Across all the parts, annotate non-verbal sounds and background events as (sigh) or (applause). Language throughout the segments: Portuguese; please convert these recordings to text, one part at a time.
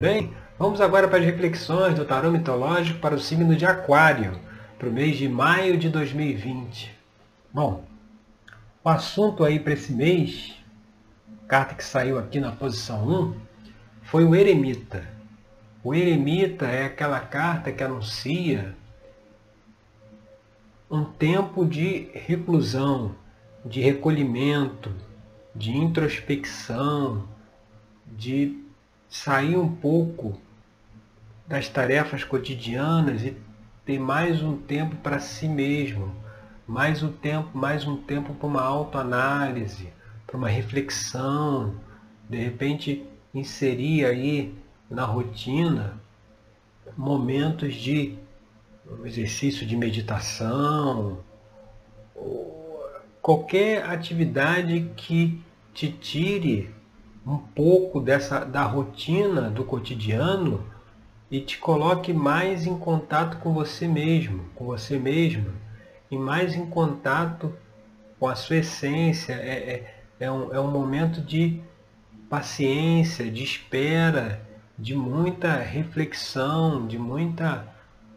Bem, vamos agora para as reflexões do tarô mitológico para o signo de Aquário, para o mês de maio de 2020. Bom, o assunto aí para esse mês, carta que saiu aqui na posição 1, foi o Eremita. O Eremita é aquela carta que anuncia um tempo de reclusão, de recolhimento, de introspecção, de sair um pouco das tarefas cotidianas e ter mais um tempo para si mesmo, mais um tempo, mais um tempo para uma autoanálise, para uma reflexão, de repente inserir aí na rotina momentos de exercício de meditação, qualquer atividade que te tire um pouco dessa da rotina do cotidiano e te coloque mais em contato com você mesmo, com você mesmo, e mais em contato com a sua essência. É, é, é, um, é um momento de paciência, de espera, de muita reflexão, de muita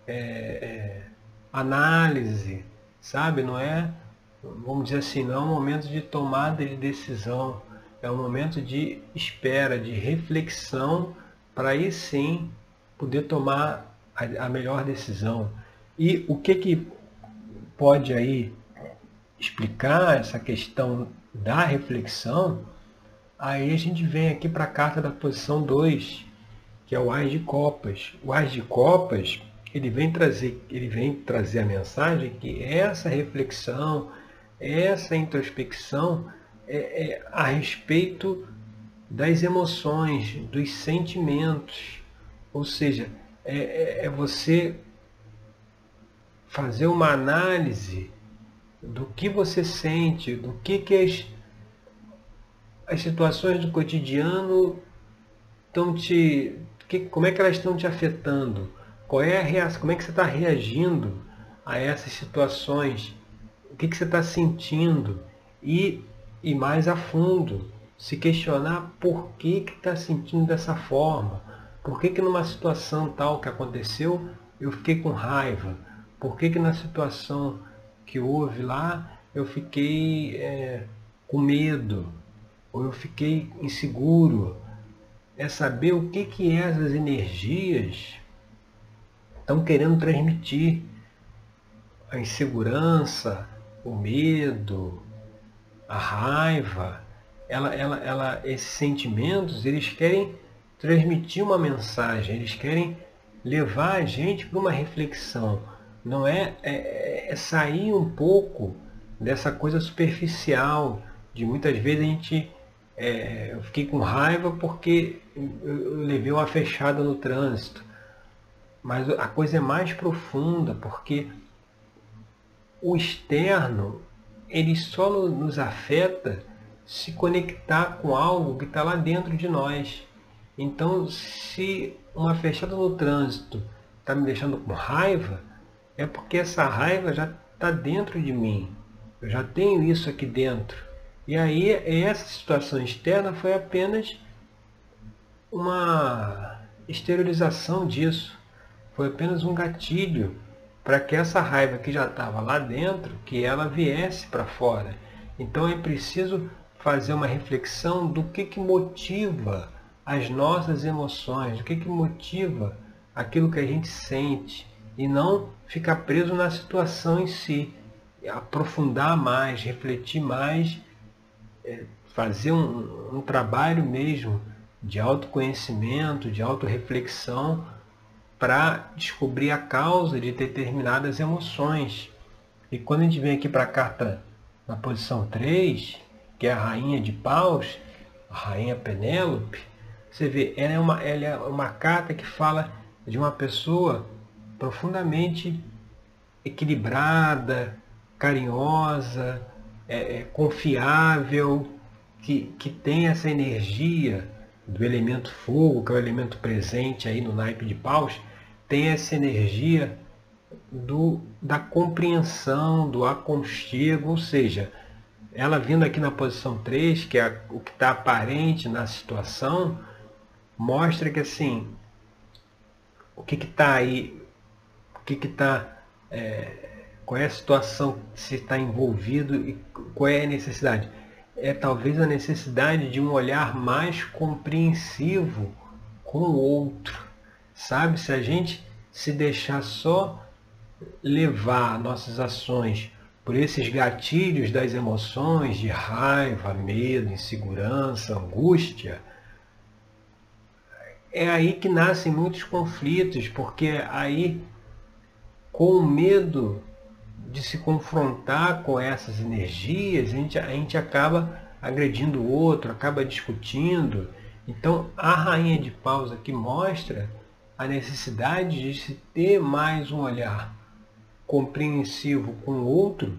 é, é, análise, sabe? Não é, vamos dizer assim, não é um momento de tomada de decisão é um momento de espera, de reflexão, para aí sim poder tomar a, a melhor decisão. E o que, que pode aí explicar essa questão da reflexão, aí a gente vem aqui para a carta da posição 2, que é o Ás de Copas. O Ás de Copas, ele vem trazer, ele vem trazer a mensagem que essa reflexão, essa introspecção, é, é, a respeito das emoções, dos sentimentos. Ou seja, é, é, é você fazer uma análise do que você sente, do que, que as, as situações do cotidiano estão te. Que, como é que elas estão te afetando? Qual é a reação? Como é que você está reagindo a essas situações? O que, que você está sentindo? E ir mais a fundo, se questionar por que está sentindo dessa forma, por que, que numa situação tal que aconteceu eu fiquei com raiva, por que, que na situação que houve lá eu fiquei é, com medo, ou eu fiquei inseguro. É saber o que, que essas energias estão querendo transmitir. A insegurança, o medo, a raiva, ela, ela, ela, esses sentimentos, eles querem transmitir uma mensagem, eles querem levar a gente para uma reflexão. Não é, é, é, sair um pouco dessa coisa superficial, de muitas vezes a gente. É, eu fiquei com raiva porque eu, levei uma fechada no trânsito. Mas a coisa é mais profunda, porque o externo ele só nos afeta se conectar com algo que está lá dentro de nós. Então, se uma fechada no trânsito está me deixando com raiva, é porque essa raiva já está dentro de mim. Eu já tenho isso aqui dentro. E aí, essa situação externa foi apenas uma exteriorização disso. Foi apenas um gatilho para que essa raiva que já estava lá dentro, que ela viesse para fora. Então é preciso fazer uma reflexão do que, que motiva as nossas emoções, do que, que motiva aquilo que a gente sente, e não ficar preso na situação em si, aprofundar mais, refletir mais, é, fazer um, um trabalho mesmo de autoconhecimento, de autorreflexão, para descobrir a causa de determinadas emoções. E quando a gente vem aqui para a carta na posição 3, que é a rainha de paus, a rainha Penélope, você vê, ela é uma, ela é uma carta que fala de uma pessoa profundamente equilibrada, carinhosa, é, é, confiável, que, que tem essa energia do elemento fogo, que é o elemento presente aí no naipe de paus, tem essa energia do, da compreensão, do aconchego, ou seja, ela vindo aqui na posição 3, que é o que está aparente na situação, mostra que assim, o que está aí, o que está, é, qual é a situação que se está envolvido e qual é a necessidade. É talvez a necessidade de um olhar mais compreensivo com o outro. Sabe, se a gente se deixar só levar nossas ações por esses gatilhos das emoções de raiva, medo, insegurança, angústia, é aí que nascem muitos conflitos, porque aí, com o medo de se confrontar com essas energias, a gente, a gente acaba agredindo o outro, acaba discutindo. Então, a Rainha de Paus aqui mostra a necessidade de se ter mais um olhar compreensivo com o outro,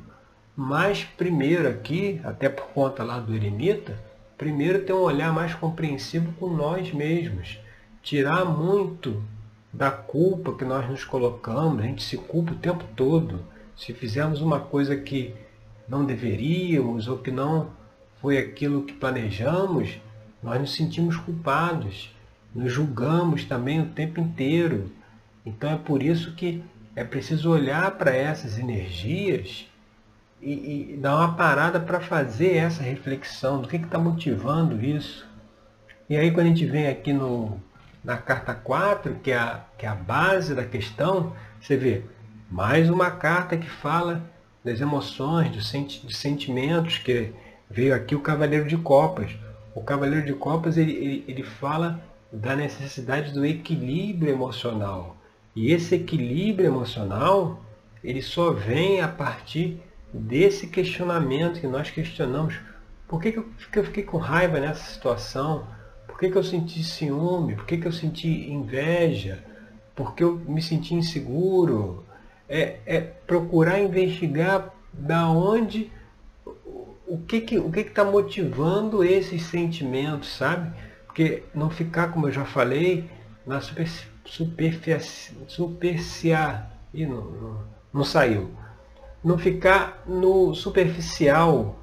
mas primeiro aqui, até por conta lá do eremita, primeiro ter um olhar mais compreensivo com nós mesmos. Tirar muito da culpa que nós nos colocamos, a gente se culpa o tempo todo. Se fizermos uma coisa que não deveríamos ou que não foi aquilo que planejamos, nós nos sentimos culpados, nos julgamos também o tempo inteiro. Então é por isso que é preciso olhar para essas energias e, e, dar uma parada para fazer essa reflexão do que está motivando isso. E aí quando a gente vem aqui no, na carta 4, que é, a, que é a base da questão, você vê mais uma carta que fala das emoções, dos, senti dos sentimentos, que veio aqui o Cavaleiro de Copas. O Cavaleiro de Copas ele, ele, ele fala da necessidade do equilíbrio emocional. E esse equilíbrio emocional, ele só vem a partir desse questionamento que nós questionamos. Por que, que, eu, que eu fiquei com raiva nessa situação? Por que, que eu senti ciúme? Por que, que eu senti inveja? Por que eu me senti inseguro? É, é procurar investigar da onde o que que o que está motivando esses sentimentos, sabe? Porque não ficar, como eu já falei, na superfície superficial. e não, não, não saiu. Não ficar no superficial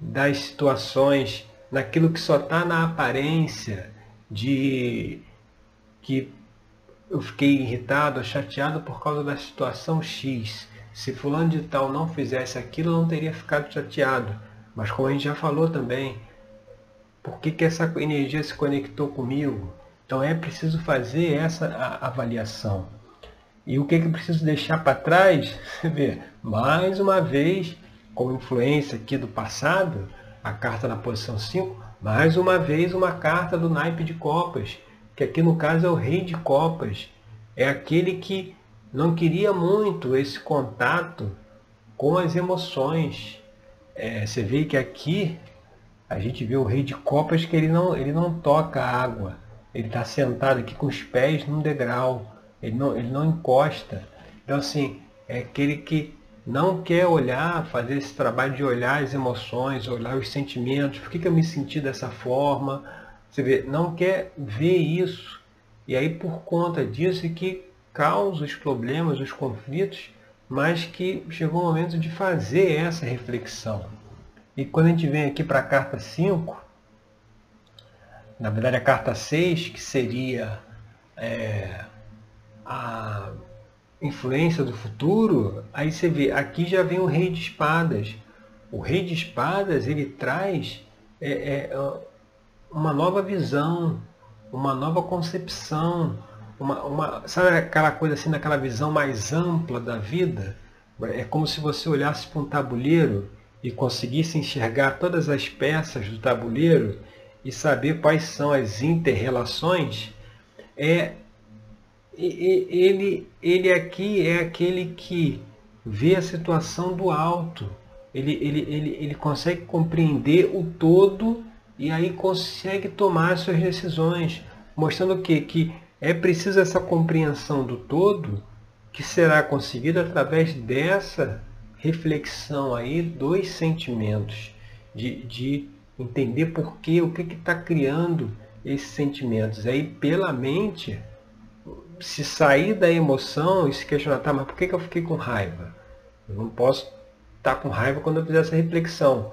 das situações, naquilo que só está na aparência de que eu fiquei irritado, chateado por causa da situação X. Se fulano de tal não fizesse aquilo, eu não teria ficado chateado. Mas como a gente já falou também, por que, que essa energia se conectou comigo? Então é preciso fazer essa avaliação. E o que, que eu preciso deixar para trás? (laughs) Você vê, mais uma vez, com influência aqui do passado, a carta na posição 5, mais uma vez uma carta do naipe de copas, que aqui no caso é o rei de copas. É aquele que não queria muito esse contato com as emoções. É, você vê que aqui a gente vê o rei de copas que ele não, ele não toca a água. Ele está sentado aqui com os pés num degrau. Ele não, ele não encosta. Então, assim, é aquele que não quer olhar, fazer esse trabalho de olhar as emoções, olhar os sentimentos. Por que, que eu me senti dessa forma? Você vê, não quer ver isso. E aí, por conta disso, é que causa os problemas, os conflitos, mas que chegou o momento de fazer essa reflexão. E quando a gente vem aqui para a carta 5, na verdade a carta 6, que seria é, a influência do futuro, aí você vê, aqui já vem o rei de espadas. O rei de espadas, ele traz é, é, uma nova visão, uma nova concepção, uma, uma, sabe aquela coisa assim, daquela visão mais ampla da vida? É como se você olhasse para um tabuleiro e conseguisse enxergar todas as peças do tabuleiro e saber quais são as interrelações, é ele, ele aqui é aquele que vê a situação do alto. Ele, ele, ele, ele consegue compreender o todo e aí consegue tomar suas decisões, mostrando o quê? Que é preciso essa compreensão do todo que será conseguida através dessa reflexão aí dos sentimentos, de, de entender por quê, o que está criando esses sentimentos. Aí pela mente, se sair da emoção e se questionar, tá, mas por que, que eu fiquei com raiva? Eu não posso estar tá com raiva quando eu fizer essa reflexão.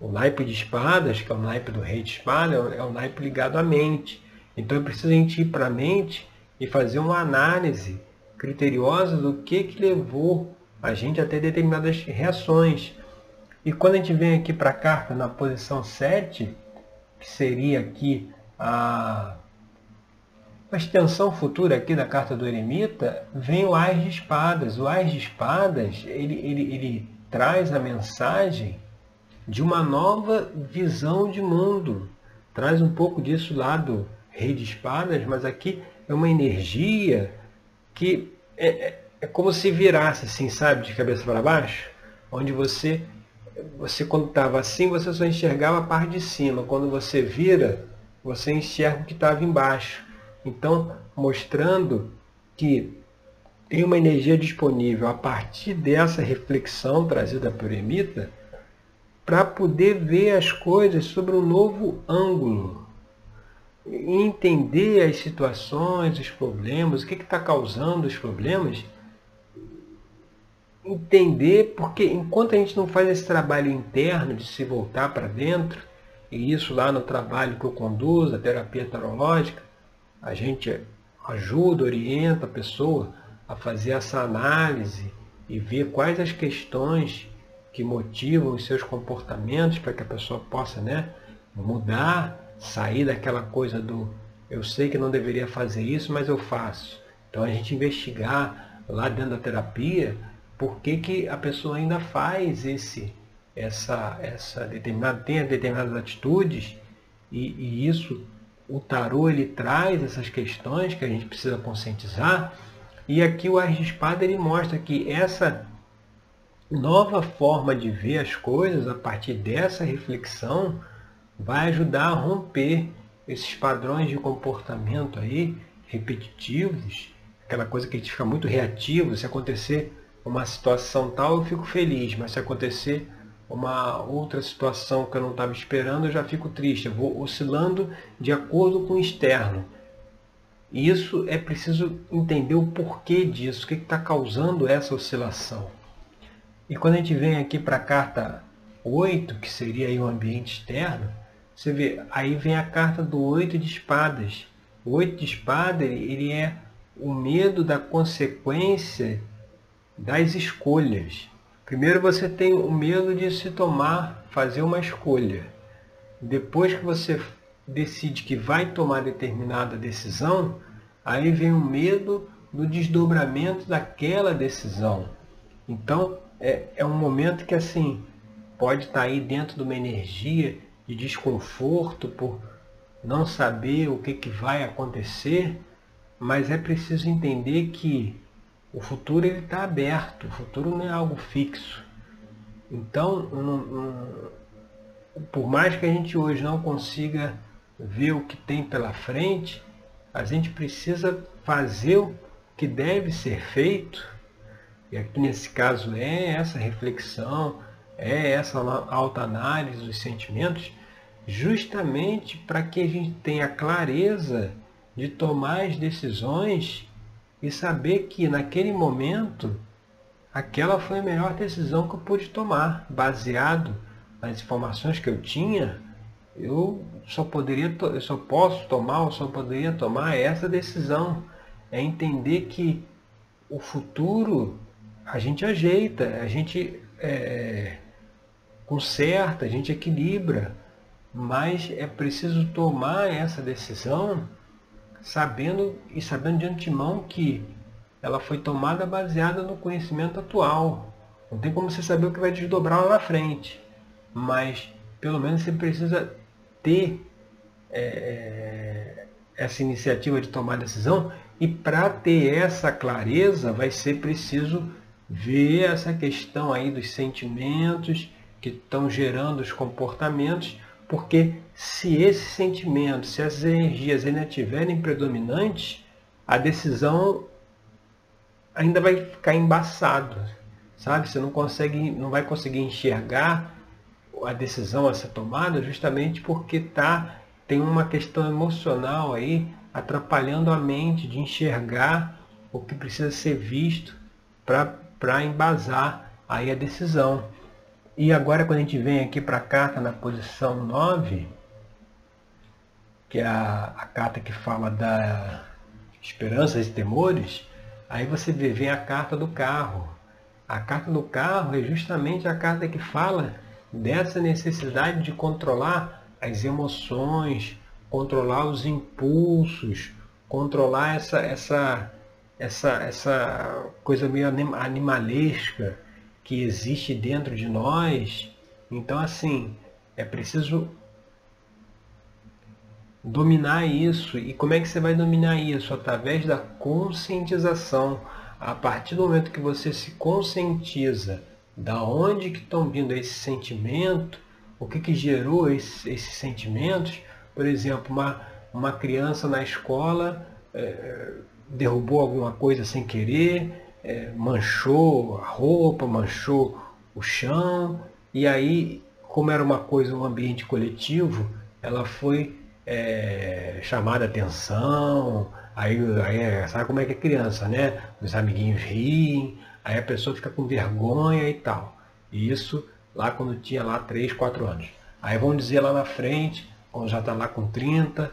O naipe de espadas, que é o naipe do rei de espada, é o naipe ligado à mente. Então é preciso a gente ir para a mente e fazer uma análise criteriosa do que, que levou a gente a ter determinadas reações. E quando a gente vem aqui para a carta na posição 7, que seria aqui a, a extensão futura aqui da carta do eremita, vem o Ás de Espadas. O Ás de Espadas, ele, ele, ele traz a mensagem de uma nova visão de mundo. Traz um pouco disso lá do Rei de Espadas, mas aqui é uma energia que é, é, como se virasse assim, sabe, de cabeça para baixo, onde você você quando estava assim, você só enxergava a parte de cima. Quando você vira, você enxerga o que estava embaixo. Então, mostrando que tem uma energia disponível a partir dessa reflexão trazida por Emita para poder ver as coisas sobre um novo ângulo. Entender as situações, os problemas, o que está causando os problemas entender, porque enquanto a gente não faz esse trabalho interno de se voltar para dentro, e isso lá no trabalho que eu conduzo, a terapia tarológica, a gente ajuda, orienta a pessoa a fazer essa análise e ver quais as questões que motivam os seus comportamentos para que a pessoa possa né, mudar, sair daquela coisa do eu sei que não deveria fazer isso, mas eu faço. Então a gente investigar lá dentro da terapia por que, que a pessoa ainda faz esse, essa, essa determinada, tem determinadas atitudes e, e isso, o tarô ele traz essas questões que a gente precisa conscientizar? E aqui o Ars de Espada ele mostra que essa nova forma de ver as coisas a partir dessa reflexão vai ajudar a romper esses padrões de comportamento aí repetitivos, aquela coisa que a gente fica muito reativo, se acontecer uma situação tal, eu fico feliz, mas se acontecer uma outra situação que eu não estava esperando, eu já fico triste. Eu vou oscilando de acordo com o externo. E isso é preciso entender o porquê disso, o que está causando essa oscilação. E quando a gente vem aqui para a carta 8, que seria o ambiente externo, você vê, aí vem a carta do 8 de espadas. O 8 de espadas ele é o medo da consequência das escolhas. Primeiro você tem o medo de se tomar, fazer uma escolha. Depois que você decide que vai tomar determinada decisão, aí vem o medo do desdobramento daquela decisão. Então é, é um momento que assim pode estar aí dentro de uma energia de desconforto por não saber o que, que vai acontecer, mas é preciso entender que o futuro está aberto, o futuro não é algo fixo. Então, um, um, por mais que a gente hoje não consiga ver o que tem pela frente, a gente precisa fazer o que deve ser feito, e aqui nesse caso é essa reflexão, é essa autoanálise dos sentimentos, justamente para que a gente tenha clareza de tomar as decisões e saber que naquele momento aquela foi a melhor decisão que eu pude tomar, baseado nas informações que eu tinha, eu só poderia, eu só posso tomar, eu só poderia tomar essa decisão. É entender que o futuro a gente ajeita, a gente é, conserta, a gente equilibra, mas é preciso tomar essa decisão sabendo e sabendo de antemão que ela foi tomada baseada no conhecimento atual. Não tem como você saber o que vai desdobrar lá na frente, mas pelo menos você precisa ter é, é essa iniciativa de tomar decisão e para ter essa clareza vai ser preciso ver essa questão aí dos sentimentos que estão gerando os comportamentos porque se esse sentimento, se essas energias ainda estiverem predominantes, a decisão ainda vai ficar embaçado, sabe? Você não consegue, não vai conseguir enxergar a decisão a ser tomada justamente porque tá tem uma questão emocional aí atrapalhando a mente de enxergar o que precisa ser visto para embasar aí a decisão. E agora quando a gente vem aqui para a carta na posição 9, que é a, a carta que fala da esperanças e temores, aí você vê, vem a carta do carro. A carta do carro é justamente a carta que fala dessa necessidade de controlar as emoções, controlar os impulsos, controlar essa, essa, essa, essa coisa meio animalesca que existe dentro de nós. Então, assim, é preciso dominar isso. E como é que você vai dominar isso? Através da conscientização. A partir do momento que você se conscientiza da onde que estão vindo esse sentimento, o que, que gerou esse, esses sentimentos, por exemplo, uma, uma criança na escola é, derrubou alguma coisa sem querer, é, manchou a roupa, manchou o chão, e aí, como era uma coisa, um ambiente coletivo, ela foi é, chamada atenção, aí, aí sabe como é que é criança, né? Os amiguinhos riem, aí a pessoa fica com vergonha e tal. E isso lá quando tinha lá 3, 4 anos. Aí vão dizer lá na frente, quando já está lá com 30,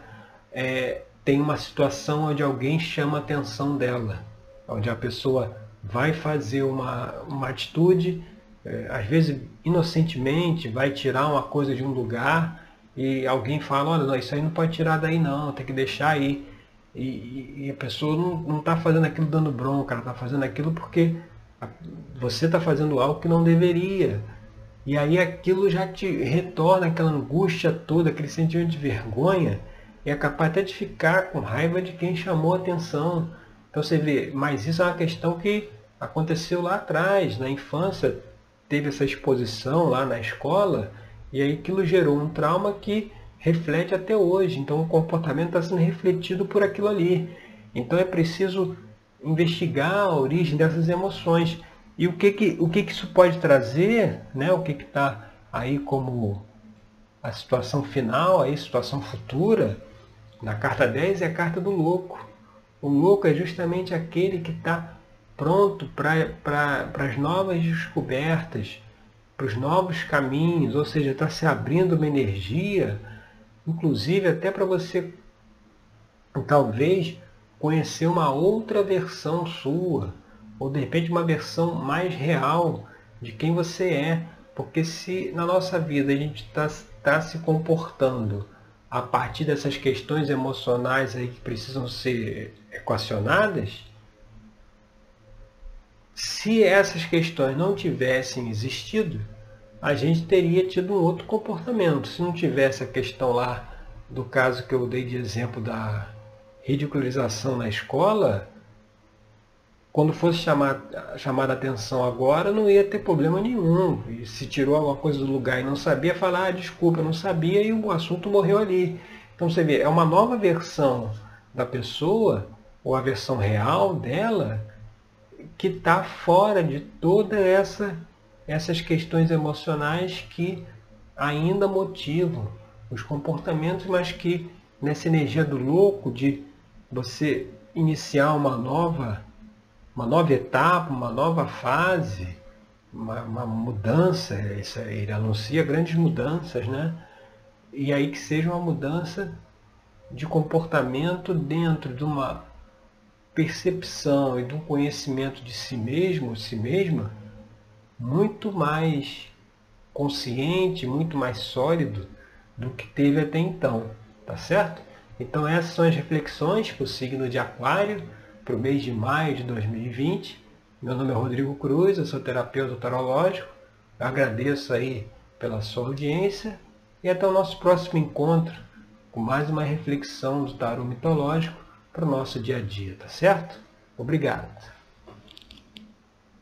é, tem uma situação onde alguém chama a atenção dela, onde a pessoa vai fazer uma, uma atitude, é, às vezes inocentemente, vai tirar uma coisa de um lugar e alguém fala, olha, não, isso aí não pode tirar daí não, tem que deixar aí. E, e a pessoa não está fazendo aquilo dando bronca, ela está fazendo aquilo porque você está fazendo algo que não deveria. E aí aquilo já te retorna aquela angústia toda, aquele sentimento de vergonha, e é capaz até de ficar com raiva de quem chamou a atenção. Então você vê, mas isso é uma questão que aconteceu lá atrás, na infância, teve essa exposição lá na escola, e aí aquilo gerou um trauma que reflete até hoje. Então o comportamento está sendo refletido por aquilo ali. Então é preciso investigar a origem dessas emoções. E o que que, o que, que isso pode trazer, né? o que está aí como a situação final, a situação futura, na carta 10 é a carta do louco. O louco é justamente aquele que está pronto para as novas descobertas, para os novos caminhos, ou seja, está se abrindo uma energia, inclusive até para você talvez conhecer uma outra versão sua ou de repente uma versão mais real de quem você é. Porque se na nossa vida a gente está tá se comportando a partir dessas questões emocionais aí que precisam ser equacionadas, se essas questões não tivessem existido, a gente teria tido um outro comportamento. Se não tivesse a questão lá do caso que eu dei de exemplo da ridicularização na escola, quando fosse chamar, chamar a atenção agora, não ia ter problema nenhum. E se tirou alguma coisa do lugar e não sabia, falar, ah, desculpa, não sabia, e o assunto morreu ali. Então você vê, é uma nova versão da pessoa, ou a versão real dela, que está fora de toda essa essas questões emocionais que ainda motivam os comportamentos, mas que nessa energia do louco de você iniciar uma nova uma nova etapa, uma nova fase, uma, uma mudança, ele anuncia grandes mudanças, né? E aí que seja uma mudança de comportamento dentro de uma percepção e de um conhecimento de si mesmo, si mesma, muito mais consciente, muito mais sólido do que teve até então, tá certo? Então essas são as reflexões para o signo de Aquário para o mês de maio de 2020. Meu nome é Rodrigo Cruz, eu sou terapeuta tarológico. Eu agradeço aí pela sua audiência e até o nosso próximo encontro com mais uma reflexão do tarô mitológico para o nosso dia a dia, tá certo? Obrigado.